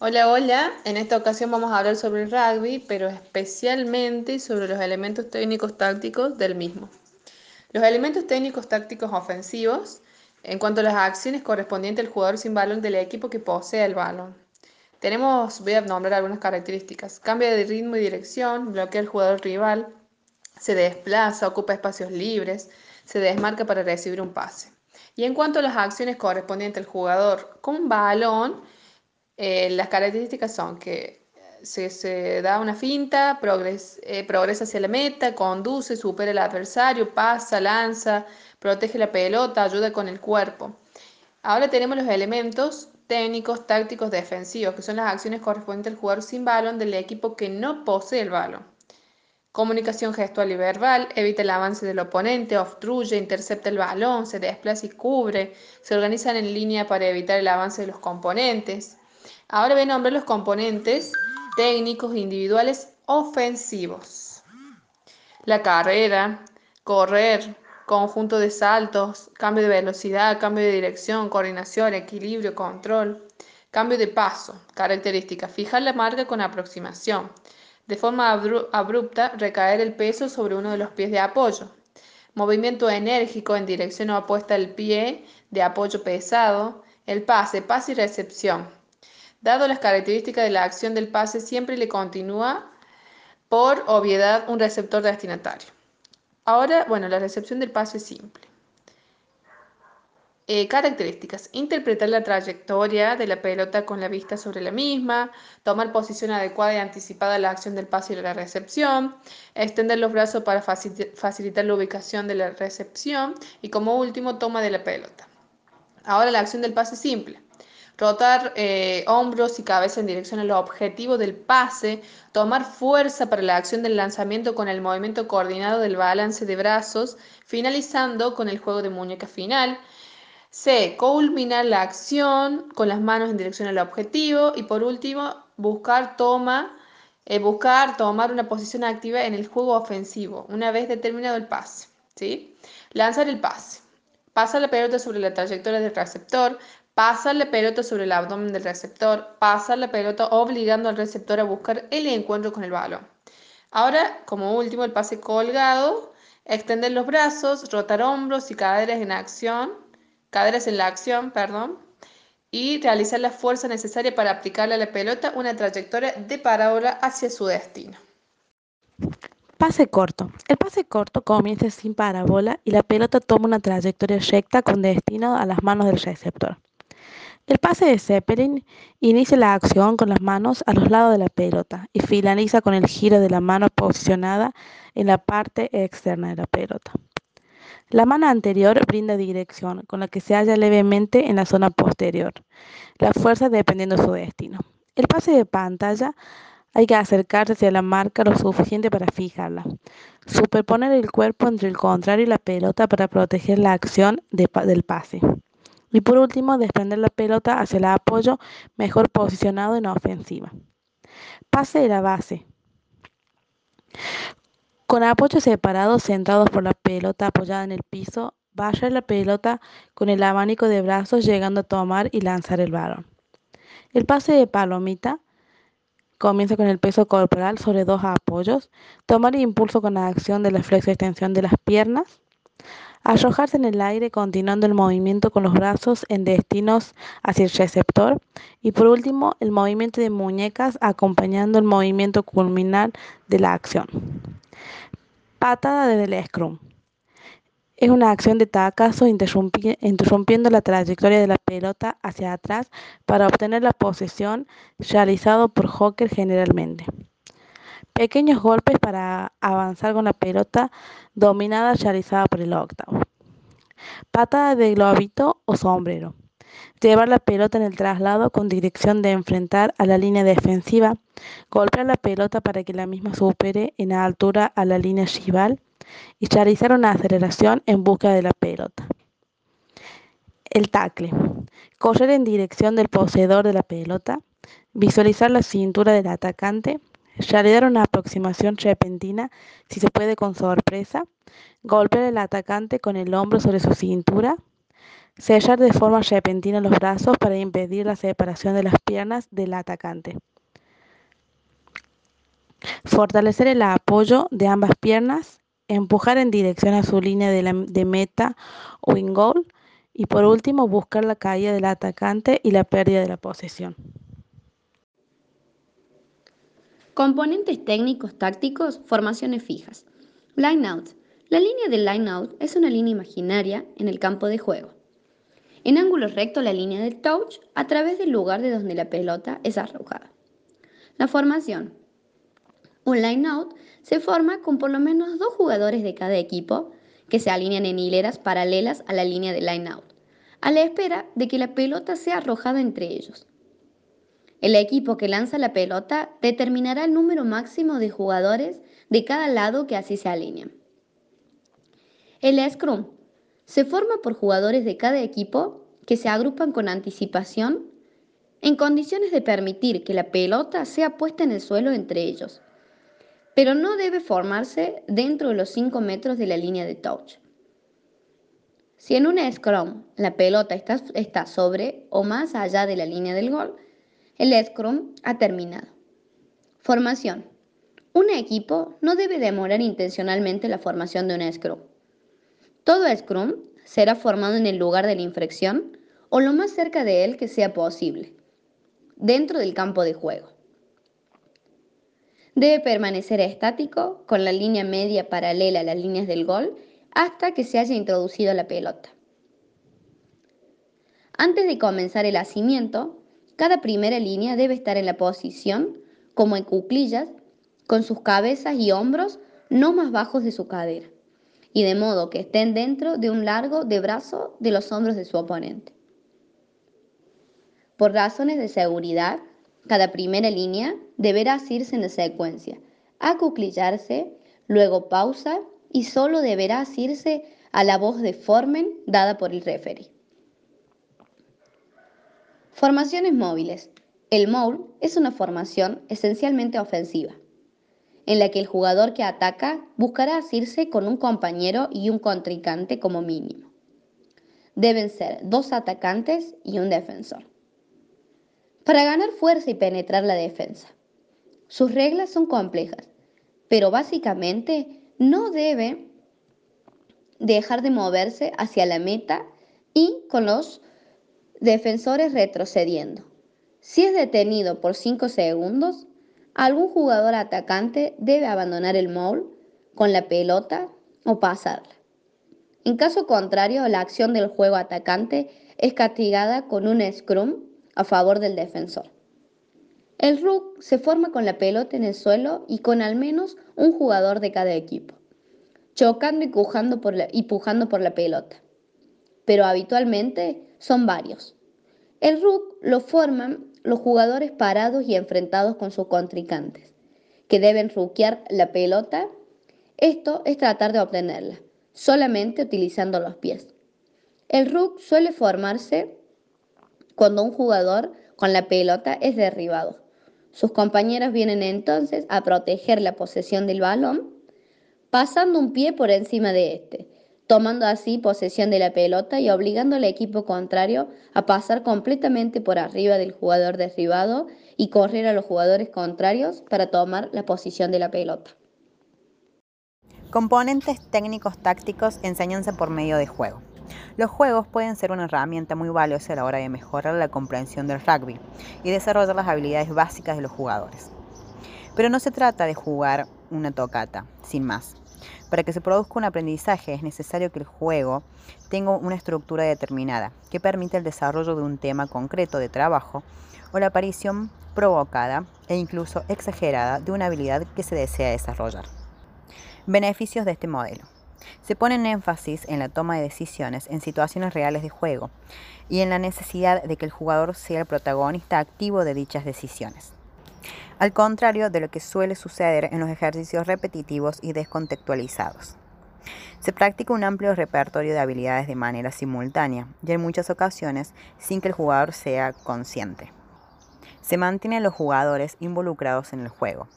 Hola, hola. En esta ocasión vamos a hablar sobre el rugby, pero especialmente sobre los elementos técnicos tácticos del mismo. Los elementos técnicos tácticos ofensivos, en cuanto a las acciones correspondientes al jugador sin balón del equipo que posee el balón. Tenemos, voy a nombrar algunas características. Cambia de ritmo y dirección, bloquea al jugador rival, se desplaza, ocupa espacios libres, se desmarca para recibir un pase. Y en cuanto a las acciones correspondientes al jugador con balón, eh, las características son que se, da una finta, eh, progresa hacia la meta, conduce, supera al adversario, pasa, lanza, protege la pelota, ayuda con el cuerpo. Ahora tenemos los elementos técnicos, tácticos, defensivos, que son las acciones correspondientes al jugador sin balón del equipo que no posee el balón. Comunicación gestual y verbal, evita el avance del oponente, obstruye, intercepta el balón, se desplaza y cubre, se organizan en línea para evitar el avance de los componentes. Ahora a nombrar los componentes técnicos individuales ofensivos. La carrera, correr, conjunto de saltos, cambio de velocidad, cambio de dirección, coordinación, equilibrio, control, cambio de paso, características, fijar la marca con aproximación, de forma abrupta recaer el peso sobre uno de los pies de apoyo, movimiento enérgico en dirección opuesta al pie de apoyo pesado, el pase, pase y recepción, Dado las características de la acción del pase, siempre le continúa por obviedad un receptor destinatario. Ahora, bueno, la recepción del pase es simple. Eh, características. Interpretar la trayectoria de la pelota con la vista sobre la misma, tomar posición adecuada y anticipada a la acción del pase y la recepción, extender los brazos para facilitar la ubicación de la recepción y como último, toma de la pelota. Ahora la acción del pase simple rotar eh, hombros y cabeza en dirección al objetivo del pase, tomar fuerza para la acción del lanzamiento con el movimiento coordinado del balance de brazos, finalizando con el juego de muñeca final. C. Culminar la acción con las manos en dirección al objetivo. Y por último, buscar toma, eh, buscar tomar una posición activa en el juego ofensivo, una vez determinado el pase. ¿sí? Lanzar el pase. Pasa la pelota sobre la trayectoria del receptor, pasa la pelota sobre el abdomen del receptor, pasa la pelota obligando al receptor a buscar el encuentro con el balón. Ahora, como último, el pase colgado, extender los brazos, rotar hombros y caderas en acción, caderas en la acción, perdón, y realizar la fuerza necesaria para aplicarle a la pelota una trayectoria de parábola hacia su destino. Pase corto. El pase corto comienza sin parábola y la pelota toma una trayectoria recta con destino a las manos del receptor. El pase de Zeppelin inicia la acción con las manos a los lados de la pelota y finaliza con el giro de la mano posicionada en la parte externa de la pelota. La mano anterior brinda dirección, con la que se halla levemente en la zona posterior, la fuerza dependiendo de su destino. El pase de pantalla hay que acercarse hacia la marca lo suficiente para fijarla. Superponer el cuerpo entre el contrario y la pelota para proteger la acción del pase. Y por último, desprender la pelota hacia el apoyo mejor posicionado en ofensiva. Pase de la base. Con apoyos separados centrados por la pelota apoyada en el piso, vaya la pelota con el abanico de brazos llegando a tomar y lanzar el balón. El pase de palomita comienza con el peso corporal sobre dos apoyos, tomar impulso con la acción de la flexo-extensión de las piernas, Arrojarse en el aire continuando el movimiento con los brazos en destinos hacia el receptor. Y por último, el movimiento de muñecas acompañando el movimiento culminal de la acción. Patada desde el scrum. Es una acción de tacazo interrumpiendo la trayectoria de la pelota hacia atrás para obtener la posesión realizado por Hawker generalmente. Pequeños golpes para avanzar con la pelota dominada realizada por el octavo. Patada de globito o sombrero. Llevar la pelota en el traslado con dirección de enfrentar a la línea defensiva. Golpear la pelota para que la misma supere en altura a la línea rival y realizar una aceleración en busca de la pelota. El tackle. Correr en dirección del poseedor de la pelota. Visualizar la cintura del atacante realizar una aproximación repentina, si se puede con sorpresa, golpear al atacante con el hombro sobre su cintura, Sellar de forma repentina los brazos para impedir la separación de las piernas del atacante. Fortalecer el apoyo de ambas piernas. Empujar en dirección a su línea de, meta o in goal. Y por último, buscar la caída del atacante y la pérdida de la posesión. Componentes técnicos tácticos, formaciones fijas. Line out. La línea del line out es una línea imaginaria en el campo de juego. En ángulo recto la línea del touch a través del lugar de donde la pelota es arrojada. La formación. Un line out se forma con por lo menos dos jugadores de cada equipo que se alinean en hileras paralelas a la línea del line out, a la espera de que la pelota sea arrojada entre ellos. El equipo que lanza la pelota determinará el número máximo de jugadores de cada lado que así se alinean. El Scrum se forma por jugadores de cada equipo que se agrupan con anticipación en condiciones de permitir que la pelota sea puesta en el suelo entre ellos, pero no debe formarse dentro de los 5 metros de la línea de touch. Si en un scrum la pelota está, está sobre o más allá de la línea del gol, el Scrum ha terminado. Formación. Un equipo no debe demorar intencionalmente la formación de un Scrum. Todo Scrum será formado en el lugar de la infracción o lo más cerca de él que sea posible, dentro del campo de juego. Debe permanecer estático con la línea media paralela a las líneas del gol hasta que se haya introducido la pelota. Antes de comenzar el hacimiento, cada primera línea debe estar en la posición como en cuclillas, con sus cabezas y hombros no más bajos de su cadera, y de modo que estén dentro de un largo de brazo de los hombros de su oponente. Por razones de seguridad, cada primera línea deberá asirse en secuencia, acuclillarse, luego pausa y solo deberá asirse a la voz de formen dada por el referee. Formaciones móviles. El mole es una formación esencialmente ofensiva, en la que el jugador que ataca buscará asirse con un compañero y un contrincante como mínimo. Deben ser dos atacantes y un defensor. Para ganar fuerza y penetrar la defensa. Sus reglas son complejas, pero básicamente no debe dejar de moverse hacia la meta y con los defensores retrocediendo. Si es detenido por 5 segundos, algún jugador atacante debe abandonar el mole con la pelota o pasarla. En caso contrario, la acción del juego atacante es castigada con un scrum a favor del defensor. El rook se forma con la pelota en el suelo y con al menos un jugador de cada equipo, chocando y, y pujando por la pelota. Pero habitualmente son varios. El rook lo forman los jugadores parados y enfrentados con sus contrincantes, que deben ruquear la pelota. Esto es tratar de obtenerla, solamente utilizando los pies. El rook suele formarse cuando un jugador con la pelota es derribado. Sus compañeros vienen entonces a proteger la posesión del balón, pasando un pie por encima de este tomando así posesión de la pelota y obligando al equipo contrario a pasar completamente por arriba del jugador derribado y correr a los jugadores contrarios para tomar la posición de la pelota. Componentes técnicos tácticos enseñanza por medio de juego. Los juegos pueden ser una herramienta muy valiosa a la hora de mejorar la comprensión del rugby y desarrollar las habilidades básicas de los jugadores. Pero no se trata de jugar una tocata, sin más. Para que se produzca un aprendizaje es necesario que el juego tenga una estructura determinada que permita el desarrollo de un tema concreto de trabajo o la aparición provocada e incluso exagerada de una habilidad que se desea desarrollar. Beneficios de este modelo. Se pone énfasis en la toma de decisiones en situaciones reales de juego y en la necesidad de que el jugador sea el protagonista activo de dichas decisiones al contrario de lo que suele suceder en los ejercicios repetitivos y descontextualizados. Se practica un amplio repertorio de habilidades de manera simultánea y en muchas ocasiones sin que el jugador sea consciente. Se mantienen los jugadores involucrados en el juego,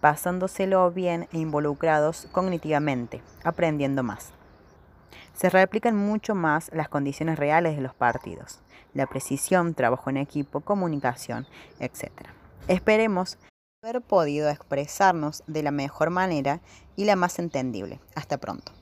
pasándoselo bien e involucrados cognitivamente, aprendiendo más. Se replican mucho más las condiciones reales de los partidos, la precisión, trabajo en equipo, comunicación, etc. Esperemos haber podido expresarnos de la mejor manera y la más entendible. Hasta pronto.